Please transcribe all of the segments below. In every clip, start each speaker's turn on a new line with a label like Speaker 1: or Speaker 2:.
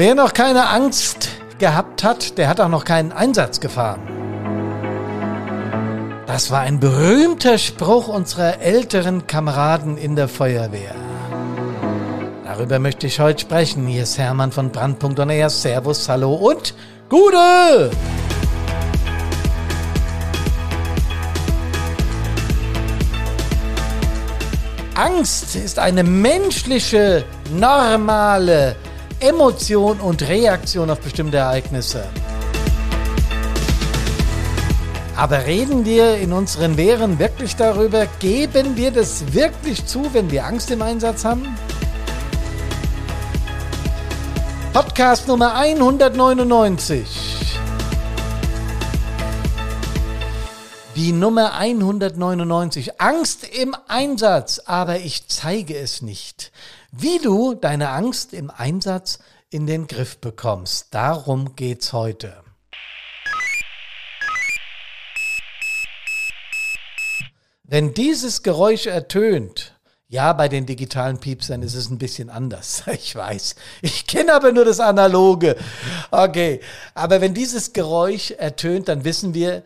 Speaker 1: Wer noch keine Angst gehabt hat, der hat auch noch keinen Einsatz gefahren. Das war ein berühmter Spruch unserer älteren Kameraden in der Feuerwehr. Darüber möchte ich heute sprechen. Hier ist Hermann von Brandpunkt er Servus, Hallo und Gute! Angst ist eine menschliche, normale Emotion und Reaktion auf bestimmte Ereignisse. Aber reden wir in unseren Lehren wirklich darüber? Geben wir das wirklich zu, wenn wir Angst im Einsatz haben? Podcast Nummer 199. Die Nummer 199. Angst im Einsatz, aber ich zeige es nicht. Wie du deine Angst im Einsatz in den Griff bekommst. Darum geht's heute. Wenn dieses Geräusch ertönt, ja, bei den digitalen Piepsern ist es ein bisschen anders. Ich weiß. Ich kenne aber nur das Analoge. Okay. Aber wenn dieses Geräusch ertönt, dann wissen wir,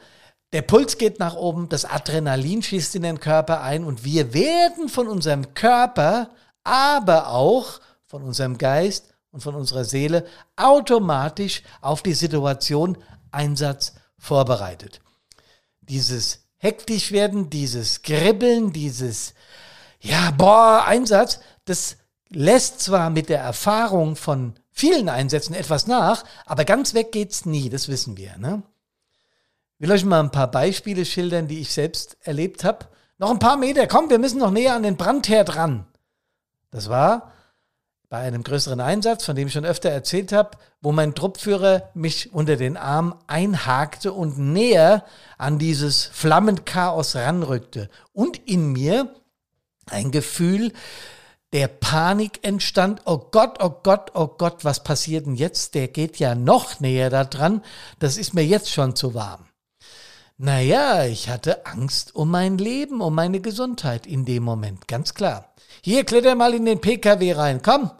Speaker 1: der Puls geht nach oben, das Adrenalin schießt in den Körper ein und wir werden von unserem Körper, aber auch von unserem Geist und von unserer Seele automatisch auf die Situation Einsatz vorbereitet. Dieses hektisch werden, dieses Kribbeln, dieses ja, boah, Einsatz, das lässt zwar mit der Erfahrung von vielen Einsätzen etwas nach, aber ganz weg geht's nie, das wissen wir, ne? will euch mal ein paar Beispiele schildern, die ich selbst erlebt habe. Noch ein paar Meter, komm, wir müssen noch näher an den Brandherd ran. Das war bei einem größeren Einsatz, von dem ich schon öfter erzählt habe, wo mein Truppführer mich unter den Arm einhakte und näher an dieses Flammenchaos ranrückte. Und in mir ein Gefühl der Panik entstand. Oh Gott, oh Gott, oh Gott, was passiert denn jetzt? Der geht ja noch näher da dran. Das ist mir jetzt schon zu warm. Naja, ich hatte Angst um mein Leben, um meine Gesundheit in dem Moment, ganz klar. Hier, kletter mal in den PKW rein, komm.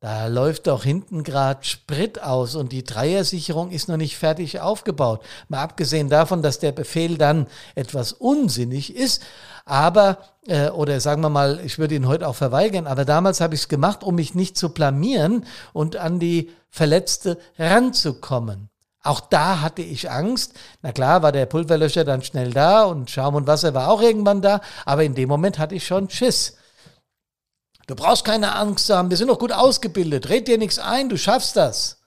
Speaker 1: Da läuft doch hinten grad Sprit aus und die Dreiersicherung ist noch nicht fertig aufgebaut. Mal abgesehen davon, dass der Befehl dann etwas unsinnig ist, aber, äh, oder sagen wir mal, ich würde ihn heute auch verweigern, aber damals habe ich es gemacht, um mich nicht zu blamieren und an die Verletzte ranzukommen. Auch da hatte ich Angst. Na klar, war der Pulverlöscher dann schnell da und Schaum und Wasser war auch irgendwann da, aber in dem Moment hatte ich schon Schiss. Du brauchst keine Angst zu haben, wir sind doch gut ausgebildet, red dir nichts ein, du schaffst das.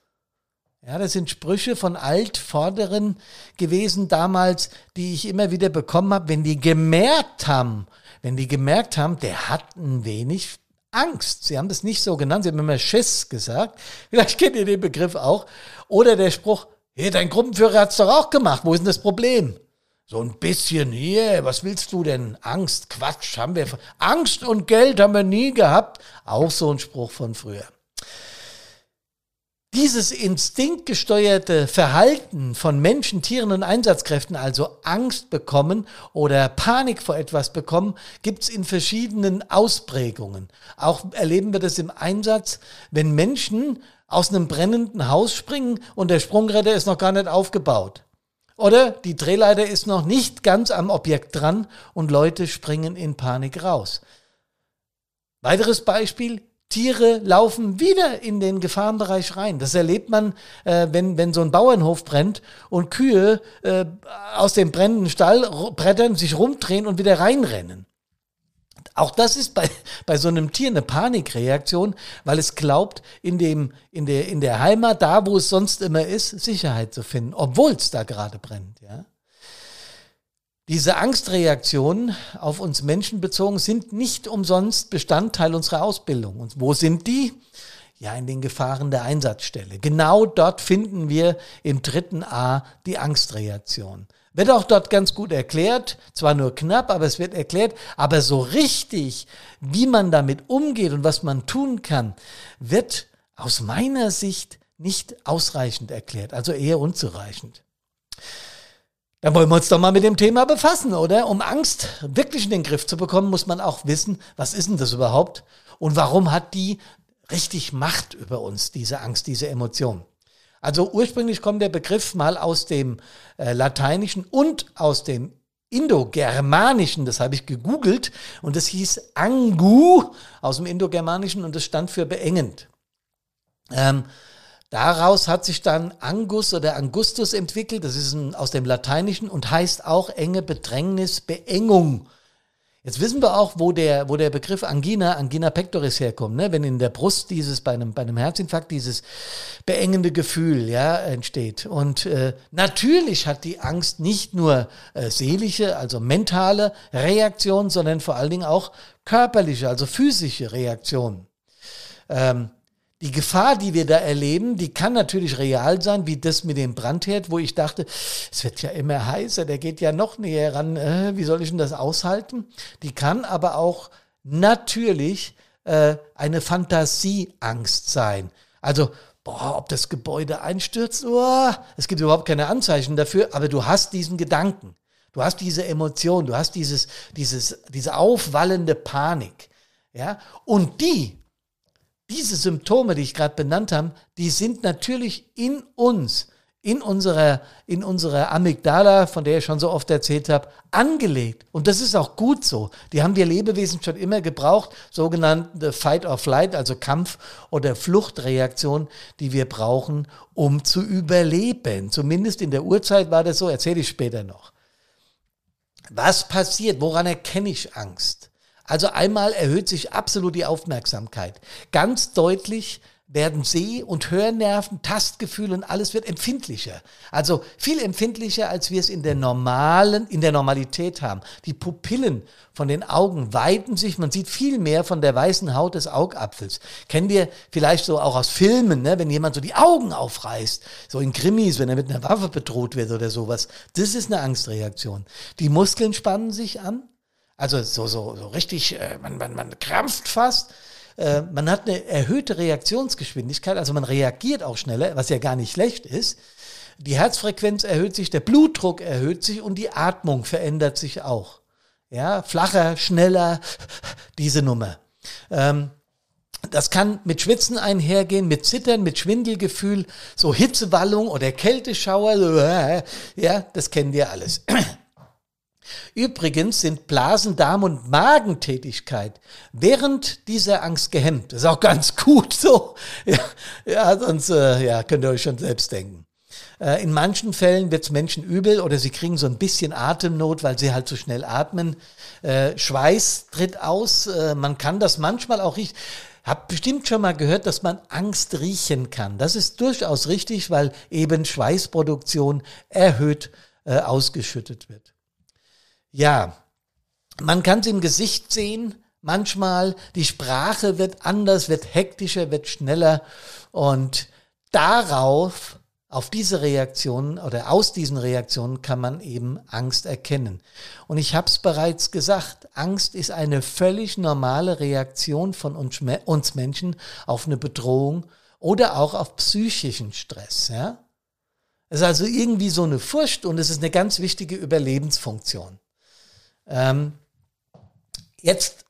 Speaker 1: Ja, das sind Sprüche von Altvorderen gewesen damals, die ich immer wieder bekommen habe, wenn die gemerkt haben, wenn die gemerkt haben, der hat ein wenig Angst. Sie haben das nicht so genannt, sie haben immer Schiss gesagt. Vielleicht kennt ihr den Begriff auch. Oder der Spruch, Hey, dein Gruppenführer hat's doch auch gemacht. Wo ist denn das Problem? So ein bisschen hier, was willst du denn? Angst, Quatsch, haben wir. Angst und Geld haben wir nie gehabt. Auch so ein Spruch von früher. Dieses instinktgesteuerte Verhalten von Menschen, Tieren und Einsatzkräften, also Angst bekommen oder Panik vor etwas bekommen, gibt's in verschiedenen Ausprägungen. Auch erleben wir das im Einsatz, wenn Menschen aus einem brennenden Haus springen und der Sprungretter ist noch gar nicht aufgebaut. Oder die Drehleiter ist noch nicht ganz am Objekt dran und Leute springen in Panik raus. Weiteres Beispiel, Tiere laufen wieder in den Gefahrenbereich rein. Das erlebt man, äh, wenn, wenn so ein Bauernhof brennt und Kühe äh, aus dem brennenden Stall brettern, sich rumdrehen und wieder reinrennen. Auch das ist bei, bei so einem Tier eine Panikreaktion, weil es glaubt, in, dem, in, der, in der Heimat, da wo es sonst immer ist, Sicherheit zu finden, obwohl es da gerade brennt. Ja? Diese Angstreaktionen auf uns Menschen bezogen sind nicht umsonst Bestandteil unserer Ausbildung. Und wo sind die? Ja, in den Gefahren der Einsatzstelle. Genau dort finden wir im dritten A die Angstreaktion. Wird auch dort ganz gut erklärt, zwar nur knapp, aber es wird erklärt, aber so richtig, wie man damit umgeht und was man tun kann, wird aus meiner Sicht nicht ausreichend erklärt, also eher unzureichend. Dann wollen wir uns doch mal mit dem Thema befassen, oder? Um Angst wirklich in den Griff zu bekommen, muss man auch wissen, was ist denn das überhaupt und warum hat die richtig Macht über uns, diese Angst, diese Emotion. Also ursprünglich kommt der Begriff mal aus dem äh, Lateinischen und aus dem Indogermanischen, das habe ich gegoogelt, und das hieß Angu aus dem Indogermanischen und das stand für beengend. Ähm, daraus hat sich dann Angus oder Angustus entwickelt, das ist ein, aus dem Lateinischen und heißt auch enge Bedrängnis, Beengung. Jetzt wissen wir auch, wo der, wo der Begriff Angina, Angina pectoris herkommt, ne? wenn in der Brust dieses, bei einem, bei einem Herzinfarkt dieses beengende Gefühl, ja, entsteht. Und äh, natürlich hat die Angst nicht nur äh, seelische, also mentale Reaktionen, sondern vor allen Dingen auch körperliche, also physische Reaktionen. Ähm, die Gefahr, die wir da erleben, die kann natürlich real sein, wie das mit dem Brandherd, wo ich dachte, es wird ja immer heißer, der geht ja noch näher ran, äh, wie soll ich denn das aushalten? Die kann aber auch natürlich äh, eine Fantasieangst sein. Also, boah, ob das Gebäude einstürzt, oh, es gibt überhaupt keine Anzeichen dafür, aber du hast diesen Gedanken. Du hast diese Emotion, du hast dieses, dieses, diese aufwallende Panik. Ja, und die diese Symptome, die ich gerade benannt habe, die sind natürlich in uns, in unserer, in unserer Amygdala, von der ich schon so oft erzählt habe, angelegt. Und das ist auch gut so. Die haben wir Lebewesen schon immer gebraucht, sogenannte Fight or Flight, also Kampf- oder Fluchtreaktion, die wir brauchen, um zu überleben. Zumindest in der Urzeit war das so, erzähle ich später noch. Was passiert? Woran erkenne ich Angst? Also einmal erhöht sich absolut die Aufmerksamkeit. Ganz deutlich werden Seh- und Hörnerven, Tastgefühl und alles wird empfindlicher. Also viel empfindlicher, als wir es in der normalen, in der Normalität haben. Die Pupillen von den Augen weiten sich, man sieht viel mehr von der weißen Haut des Augapfels. Kennen wir vielleicht so auch aus Filmen, ne? wenn jemand so die Augen aufreißt, so in Krimis, wenn er mit einer Waffe bedroht wird oder sowas. Das ist eine Angstreaktion. Die Muskeln spannen sich an, also so, so, so richtig, äh, man, man, man krampft fast. Äh, man hat eine erhöhte Reaktionsgeschwindigkeit, also man reagiert auch schneller, was ja gar nicht schlecht ist. Die Herzfrequenz erhöht sich, der Blutdruck erhöht sich und die Atmung verändert sich auch. Ja, flacher, schneller, diese Nummer. Ähm, das kann mit Schwitzen einhergehen, mit Zittern, mit Schwindelgefühl, so Hitzewallung oder Kälteschauer, ja, das kennen wir alles. Übrigens sind Blasen, Darm und Magentätigkeit während dieser Angst gehemmt. Das ist auch ganz gut so. Ja, ja sonst äh, ja, könnt ihr euch schon selbst denken. Äh, in manchen Fällen wird es Menschen übel oder sie kriegen so ein bisschen Atemnot, weil sie halt so schnell atmen. Äh, Schweiß tritt aus. Äh, man kann das manchmal auch riechen. Hab bestimmt schon mal gehört, dass man Angst riechen kann. Das ist durchaus richtig, weil eben Schweißproduktion erhöht äh, ausgeschüttet wird. Ja, man kann es im Gesicht sehen, manchmal die Sprache wird anders, wird hektischer, wird schneller und darauf, auf diese Reaktionen oder aus diesen Reaktionen kann man eben Angst erkennen. Und ich habe es bereits gesagt, Angst ist eine völlig normale Reaktion von uns, uns Menschen auf eine Bedrohung oder auch auf psychischen Stress. Ja? Es ist also irgendwie so eine Furcht und es ist eine ganz wichtige Überlebensfunktion. Ähm, jetzt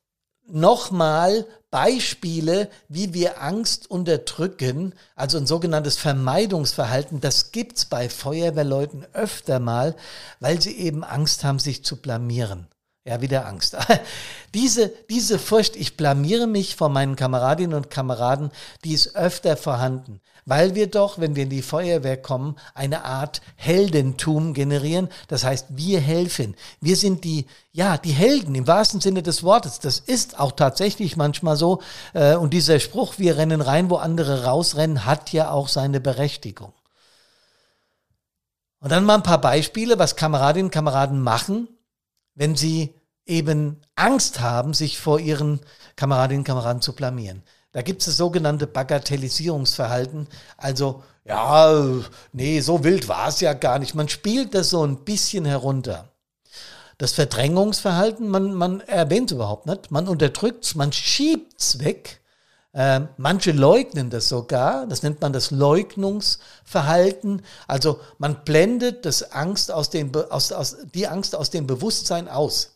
Speaker 1: nochmal Beispiele, wie wir Angst unterdrücken, also ein sogenanntes Vermeidungsverhalten, das gibt's bei Feuerwehrleuten öfter mal, weil sie eben Angst haben, sich zu blamieren. Ja, wieder Angst. diese, diese Furcht, ich blamiere mich vor meinen Kameradinnen und Kameraden, die ist öfter vorhanden weil wir doch, wenn wir in die Feuerwehr kommen, eine Art Heldentum generieren. Das heißt, wir helfen. Wir sind die, ja, die Helden im wahrsten Sinne des Wortes. Das ist auch tatsächlich manchmal so. Äh, und dieser Spruch, wir rennen rein, wo andere rausrennen, hat ja auch seine Berechtigung. Und dann mal ein paar Beispiele, was Kameradinnen und Kameraden machen, wenn sie eben Angst haben, sich vor ihren Kameradinnen und Kameraden zu blamieren. Da gibt es das sogenannte Bagatellisierungsverhalten. Also, ja, nee, so wild war es ja gar nicht. Man spielt das so ein bisschen herunter. Das Verdrängungsverhalten, man, man erwähnt es überhaupt nicht. Man unterdrückt es, man schiebt es weg. Ähm, manche leugnen das sogar. Das nennt man das Leugnungsverhalten. Also man blendet das Angst aus dem, aus, aus, die Angst aus dem Bewusstsein aus.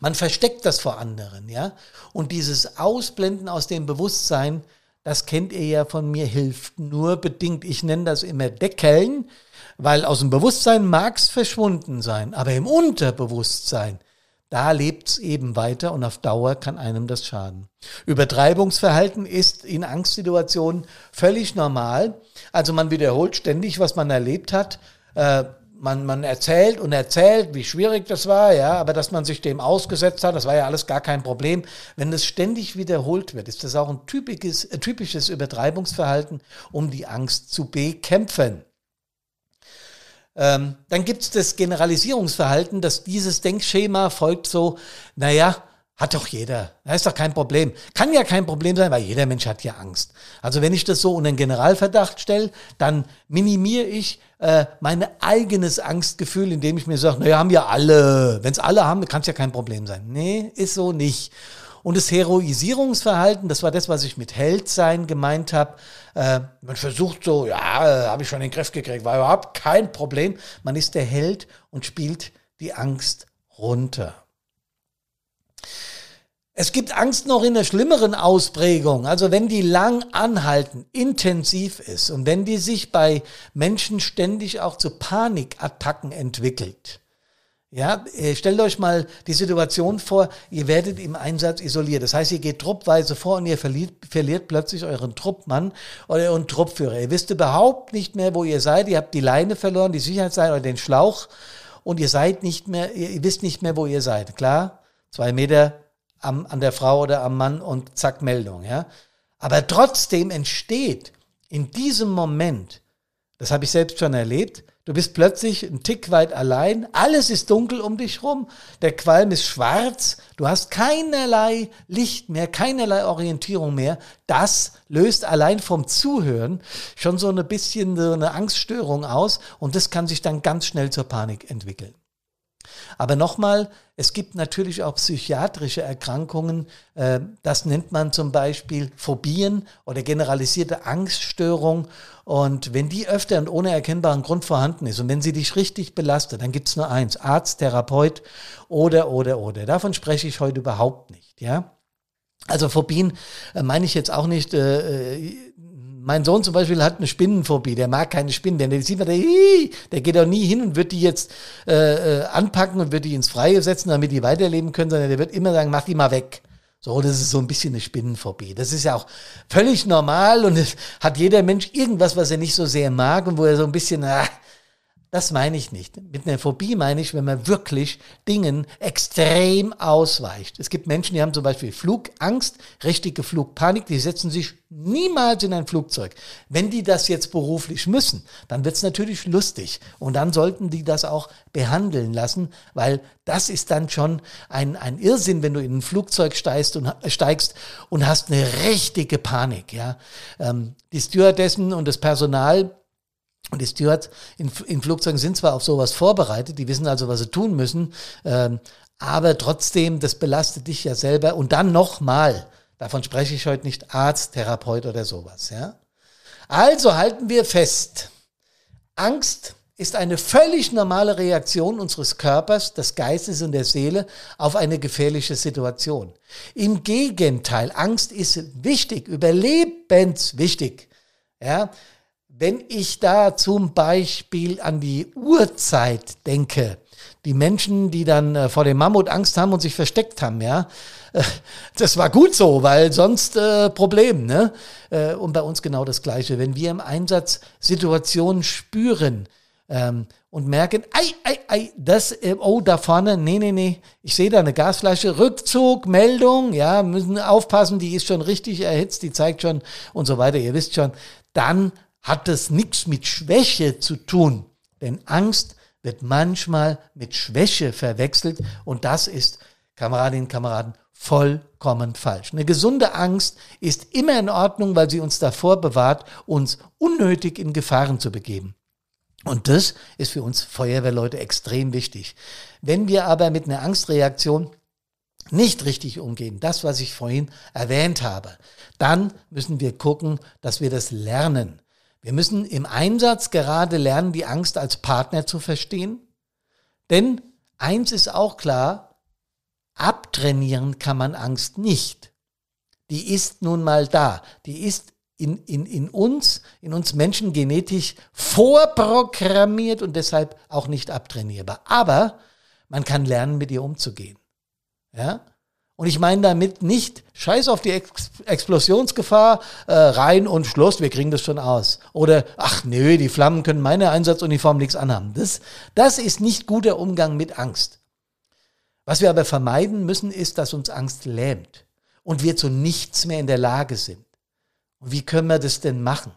Speaker 1: Man versteckt das vor anderen, ja. Und dieses Ausblenden aus dem Bewusstsein, das kennt ihr ja von mir, hilft nur bedingt. Ich nenne das immer Deckeln, weil aus dem Bewusstsein mag es verschwunden sein, aber im Unterbewusstsein, da lebt es eben weiter und auf Dauer kann einem das schaden. Übertreibungsverhalten ist in Angstsituationen völlig normal. Also man wiederholt ständig, was man erlebt hat. Äh, man, man erzählt und erzählt, wie schwierig das war, ja, aber dass man sich dem ausgesetzt hat, das war ja alles gar kein Problem. Wenn das ständig wiederholt wird, ist das auch ein typisches, ein typisches Übertreibungsverhalten, um die Angst zu bekämpfen. Ähm, dann gibt es das Generalisierungsverhalten, dass dieses Denkschema folgt so, naja, hat doch jeder. Das ist doch kein Problem. Kann ja kein Problem sein, weil jeder Mensch hat ja Angst. Also wenn ich das so unter den Generalverdacht stelle, dann minimiere ich äh, mein eigenes Angstgefühl, indem ich mir sage, naja, haben ja alle. Wenn es alle haben, kann es ja kein Problem sein. Nee, ist so nicht. Und das Heroisierungsverhalten, das war das, was ich mit Heldsein gemeint habe. Äh, man versucht so, ja, äh, habe ich schon in den Griff gekriegt, war überhaupt kein Problem. Man ist der Held und spielt die Angst runter. Es gibt Angst noch in einer schlimmeren Ausprägung. Also wenn die lang anhalten, intensiv ist und wenn die sich bei Menschen ständig auch zu Panikattacken entwickelt, ja, äh, stellt euch mal die Situation vor, ihr werdet im Einsatz isoliert. Das heißt, ihr geht truppweise vor und ihr verliert, verliert plötzlich euren Truppmann oder euren Truppführer. Ihr wisst überhaupt nicht mehr, wo ihr seid. Ihr habt die Leine verloren, die Sicherheitsleine oder den Schlauch und ihr seid nicht mehr, ihr wisst nicht mehr, wo ihr seid. Klar, zwei Meter am, an der Frau oder am Mann und zack, Meldung, ja. Aber trotzdem entsteht in diesem Moment, das habe ich selbst schon erlebt, Du bist plötzlich ein Tick weit allein, alles ist dunkel um dich rum, der Qualm ist schwarz, du hast keinerlei Licht mehr, keinerlei Orientierung mehr. Das löst allein vom Zuhören schon so ein bisschen so eine Angststörung aus und das kann sich dann ganz schnell zur Panik entwickeln. Aber nochmal, es gibt natürlich auch psychiatrische Erkrankungen. Äh, das nennt man zum Beispiel Phobien oder generalisierte Angststörung. Und wenn die öfter und ohne erkennbaren Grund vorhanden ist und wenn sie dich richtig belastet, dann gibt es nur eins, Arzt, Therapeut oder, oder, oder. Davon spreche ich heute überhaupt nicht, ja. Also Phobien äh, meine ich jetzt auch nicht, äh, äh mein Sohn zum Beispiel hat eine Spinnenphobie, der mag keine Spinnen, denn der sieht man, der, der geht auch nie hin und wird die jetzt äh, äh, anpacken und wird die ins Freie setzen, damit die weiterleben können, sondern der wird immer sagen, mach die mal weg. So, das ist so ein bisschen eine Spinnenphobie. Das ist ja auch völlig normal und es hat jeder Mensch irgendwas, was er nicht so sehr mag und wo er so ein bisschen, ah, das meine ich nicht. Mit einer Phobie meine ich, wenn man wirklich Dingen extrem ausweicht. Es gibt Menschen, die haben zum Beispiel Flugangst, richtige Flugpanik, die setzen sich niemals in ein Flugzeug. Wenn die das jetzt beruflich müssen, dann wird es natürlich lustig. Und dann sollten die das auch behandeln lassen, weil das ist dann schon ein, ein Irrsinn, wenn du in ein Flugzeug steigst und, steigst und hast eine richtige Panik. Ja? Ähm, die Stewardessen und das Personal und die Stewards in, in Flugzeugen sind zwar auf sowas vorbereitet, die wissen also, was sie tun müssen, ähm, aber trotzdem, das belastet dich ja selber. Und dann nochmal, davon spreche ich heute nicht, Arzt, Therapeut oder sowas. Ja? Also halten wir fest, Angst ist eine völlig normale Reaktion unseres Körpers, des Geistes und der Seele auf eine gefährliche Situation. Im Gegenteil, Angst ist wichtig, überlebenswichtig. Ja, wenn ich da zum Beispiel an die Urzeit denke, die Menschen, die dann äh, vor dem Mammut Angst haben und sich versteckt haben, ja, äh, das war gut so, weil sonst äh, Problem, ne? Äh, und bei uns genau das Gleiche. Wenn wir im Einsatz Situationen spüren ähm, und merken, ei, ei, ei, das, äh, oh, da vorne, nee, nee, nee, ich sehe da eine Gasflasche, Rückzug, Meldung, ja, müssen aufpassen, die ist schon richtig erhitzt, die zeigt schon und so weiter, ihr wisst schon, dann hat das nichts mit Schwäche zu tun. Denn Angst wird manchmal mit Schwäche verwechselt und das ist, Kameradinnen und Kameraden, vollkommen falsch. Eine gesunde Angst ist immer in Ordnung, weil sie uns davor bewahrt, uns unnötig in Gefahren zu begeben. Und das ist für uns Feuerwehrleute extrem wichtig. Wenn wir aber mit einer Angstreaktion nicht richtig umgehen, das, was ich vorhin erwähnt habe, dann müssen wir gucken, dass wir das lernen. Wir müssen im Einsatz gerade lernen, die Angst als Partner zu verstehen. Denn eins ist auch klar, Abtrainieren kann man Angst nicht. Die ist nun mal da. Die ist in, in, in uns, in uns Menschen genetisch vorprogrammiert und deshalb auch nicht abtrainierbar. Aber man kann lernen, mit ihr umzugehen. Ja? Und ich meine damit nicht, scheiß auf die Ex Explosionsgefahr, äh, rein und Schluss, wir kriegen das schon aus. Oder, ach nö, die Flammen können meine Einsatzuniform nichts anhaben. Das, das ist nicht guter Umgang mit Angst. Was wir aber vermeiden müssen, ist, dass uns Angst lähmt und wir zu nichts mehr in der Lage sind. Und wie können wir das denn machen?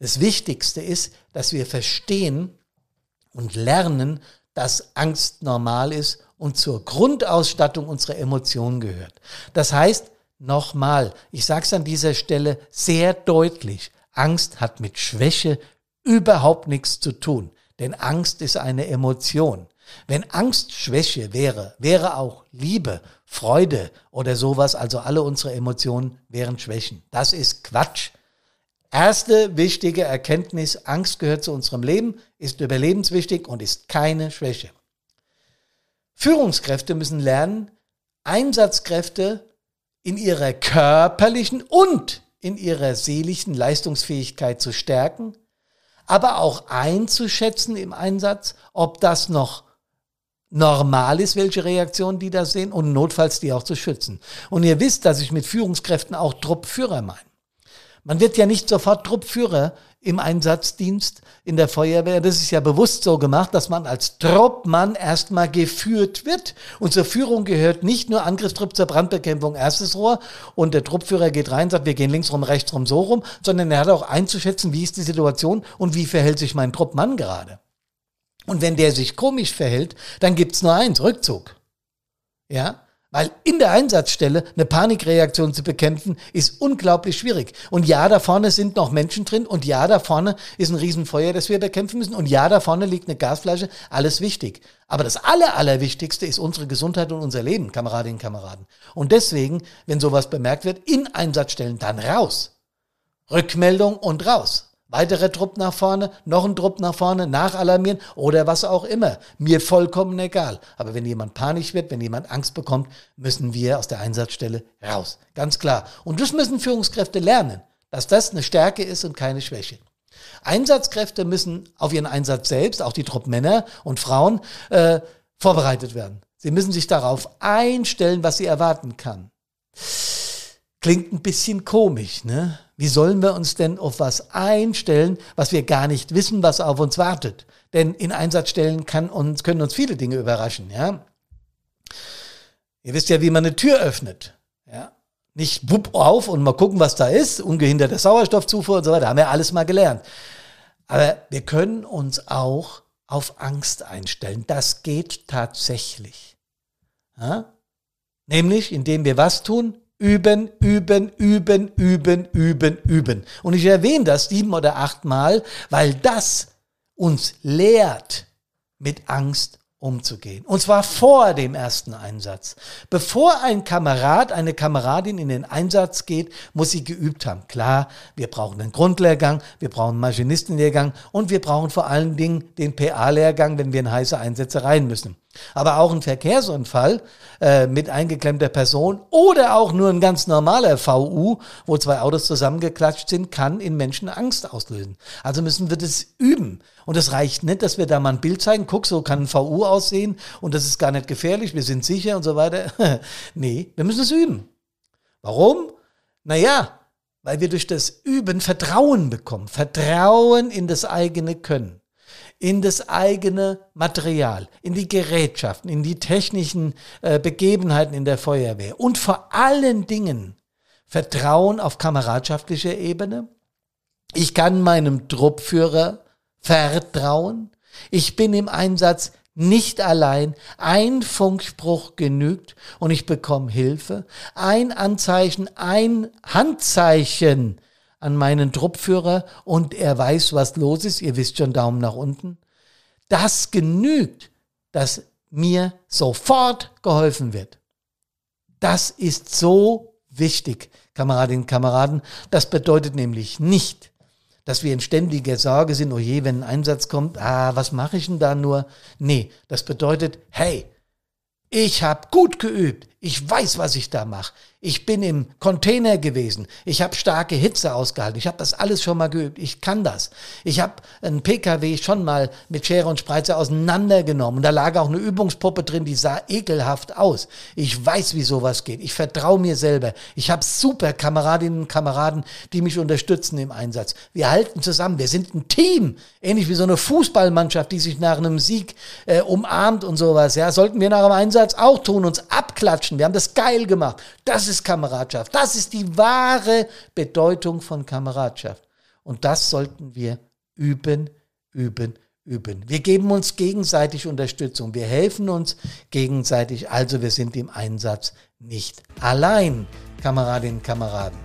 Speaker 1: Das Wichtigste ist, dass wir verstehen und lernen, dass Angst normal ist und zur Grundausstattung unserer Emotionen gehört. Das heißt, nochmal, ich sage es an dieser Stelle sehr deutlich, Angst hat mit Schwäche überhaupt nichts zu tun, denn Angst ist eine Emotion. Wenn Angst Schwäche wäre, wäre auch Liebe, Freude oder sowas, also alle unsere Emotionen wären Schwächen. Das ist Quatsch. Erste wichtige Erkenntnis, Angst gehört zu unserem Leben, ist überlebenswichtig und ist keine Schwäche. Führungskräfte müssen lernen, Einsatzkräfte in ihrer körperlichen und in ihrer seelischen Leistungsfähigkeit zu stärken, aber auch einzuschätzen im Einsatz, ob das noch normal ist, welche Reaktionen die da sehen und notfalls die auch zu schützen. Und ihr wisst, dass ich mit Führungskräften auch Truppführer meine. Man wird ja nicht sofort Truppführer im Einsatzdienst in der Feuerwehr. Das ist ja bewusst so gemacht, dass man als Truppmann erstmal geführt wird. Und zur Führung gehört nicht nur Angriffstrupp zur Brandbekämpfung erstes Rohr und der Truppführer geht rein, sagt, wir gehen links rum, rechts rum, so rum, sondern er hat auch einzuschätzen, wie ist die Situation und wie verhält sich mein Truppmann gerade. Und wenn der sich komisch verhält, dann gibt's nur eins, Rückzug. Ja? Weil in der Einsatzstelle eine Panikreaktion zu bekämpfen, ist unglaublich schwierig. Und ja, da vorne sind noch Menschen drin. Und ja, da vorne ist ein Riesenfeuer, das wir bekämpfen müssen. Und ja, da vorne liegt eine Gasflasche. Alles wichtig. Aber das Aller, Allerwichtigste ist unsere Gesundheit und unser Leben, Kameradinnen und Kameraden. Und deswegen, wenn sowas bemerkt wird, in Einsatzstellen dann raus. Rückmeldung und raus weitere Trupp nach vorne, noch ein Trupp nach vorne, nachalarmieren oder was auch immer. Mir vollkommen egal. Aber wenn jemand panisch wird, wenn jemand Angst bekommt, müssen wir aus der Einsatzstelle raus. Ganz klar. Und das müssen Führungskräfte lernen, dass das eine Stärke ist und keine Schwäche. Einsatzkräfte müssen auf ihren Einsatz selbst, auch die Truppmänner und Frauen, äh, vorbereitet werden. Sie müssen sich darauf einstellen, was sie erwarten kann. Klingt ein bisschen komisch, ne? Wie sollen wir uns denn auf was einstellen, was wir gar nicht wissen, was auf uns wartet? Denn in Einsatzstellen kann uns, können uns viele Dinge überraschen, ja? Ihr wisst ja, wie man eine Tür öffnet, ja? Nicht wupp auf und mal gucken, was da ist, ungehinderte Sauerstoffzufuhr und so weiter, haben wir alles mal gelernt. Aber wir können uns auch auf Angst einstellen. Das geht tatsächlich. Ja? Nämlich, indem wir was tun? Üben, üben, üben, üben, üben, üben. Und ich erwähne das sieben oder acht Mal, weil das uns lehrt, mit Angst umzugehen. Und zwar vor dem ersten Einsatz. Bevor ein Kamerad, eine Kameradin in den Einsatz geht, muss sie geübt haben. Klar, wir brauchen einen Grundlehrgang, wir brauchen einen Maschinistenlehrgang und wir brauchen vor allen Dingen den PA-Lehrgang, wenn wir in heiße Einsätze rein müssen. Aber auch ein Verkehrsunfall äh, mit eingeklemmter Person oder auch nur ein ganz normaler VU, wo zwei Autos zusammengeklatscht sind, kann in Menschen Angst auslösen. Also müssen wir das üben. Und es reicht nicht, dass wir da mal ein Bild zeigen, guck, so kann ein VU aussehen und das ist gar nicht gefährlich, wir sind sicher und so weiter. nee, wir müssen es üben. Warum? Naja, weil wir durch das Üben Vertrauen bekommen. Vertrauen in das eigene Können in das eigene Material, in die Gerätschaften, in die technischen äh, Begebenheiten in der Feuerwehr und vor allen Dingen Vertrauen auf kameradschaftlicher Ebene. Ich kann meinem Truppführer vertrauen. Ich bin im Einsatz nicht allein. Ein Funkspruch genügt und ich bekomme Hilfe. Ein Anzeichen, ein Handzeichen an meinen Truppführer und er weiß, was los ist. Ihr wisst schon, Daumen nach unten. Das genügt, dass mir sofort geholfen wird. Das ist so wichtig, Kameradinnen und Kameraden. Das bedeutet nämlich nicht, dass wir in ständiger Sorge sind, oh je, wenn ein Einsatz kommt, ah, was mache ich denn da nur? Nee, das bedeutet, hey, Ich habe gut geübt. Ich weiß, was ich da mache. Ich bin im Container gewesen. Ich habe starke Hitze ausgehalten. Ich habe das alles schon mal geübt. Ich kann das. Ich habe einen PKW schon mal mit Schere und Spreizer auseinandergenommen. Und da lag auch eine Übungspuppe drin, die sah ekelhaft aus. Ich weiß, wie sowas geht. Ich vertraue mir selber. Ich habe super Kameradinnen und Kameraden, die mich unterstützen im Einsatz. Wir halten zusammen. Wir sind ein Team. Ähnlich wie so eine Fußballmannschaft, die sich nach einem Sieg äh, umarmt und sowas. Ja, sollten wir nach dem Einsatz auch tun, uns abklatschen. Wir haben das geil gemacht. Das Kameradschaft. Das ist die wahre Bedeutung von Kameradschaft. Und das sollten wir üben, üben, üben. Wir geben uns gegenseitig Unterstützung. Wir helfen uns gegenseitig. Also wir sind im Einsatz nicht allein, Kameradinnen und Kameraden.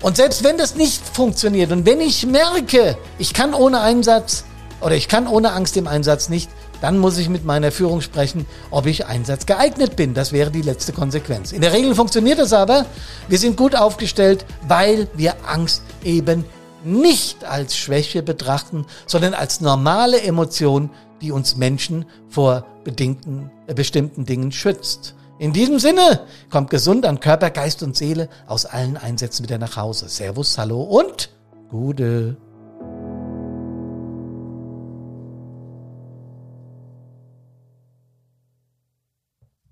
Speaker 1: Und selbst wenn das nicht funktioniert und wenn ich merke, ich kann ohne Einsatz oder ich kann ohne Angst im Einsatz nicht, dann muss ich mit meiner Führung sprechen, ob ich einsatzgeeignet bin. Das wäre die letzte Konsequenz. In der Regel funktioniert es aber. Wir sind gut aufgestellt, weil wir Angst eben nicht als Schwäche betrachten, sondern als normale Emotion, die uns Menschen vor bedingten, äh, bestimmten Dingen schützt. In diesem Sinne kommt gesund an Körper, Geist und Seele aus allen Einsätzen wieder nach Hause. Servus, hallo und Gute.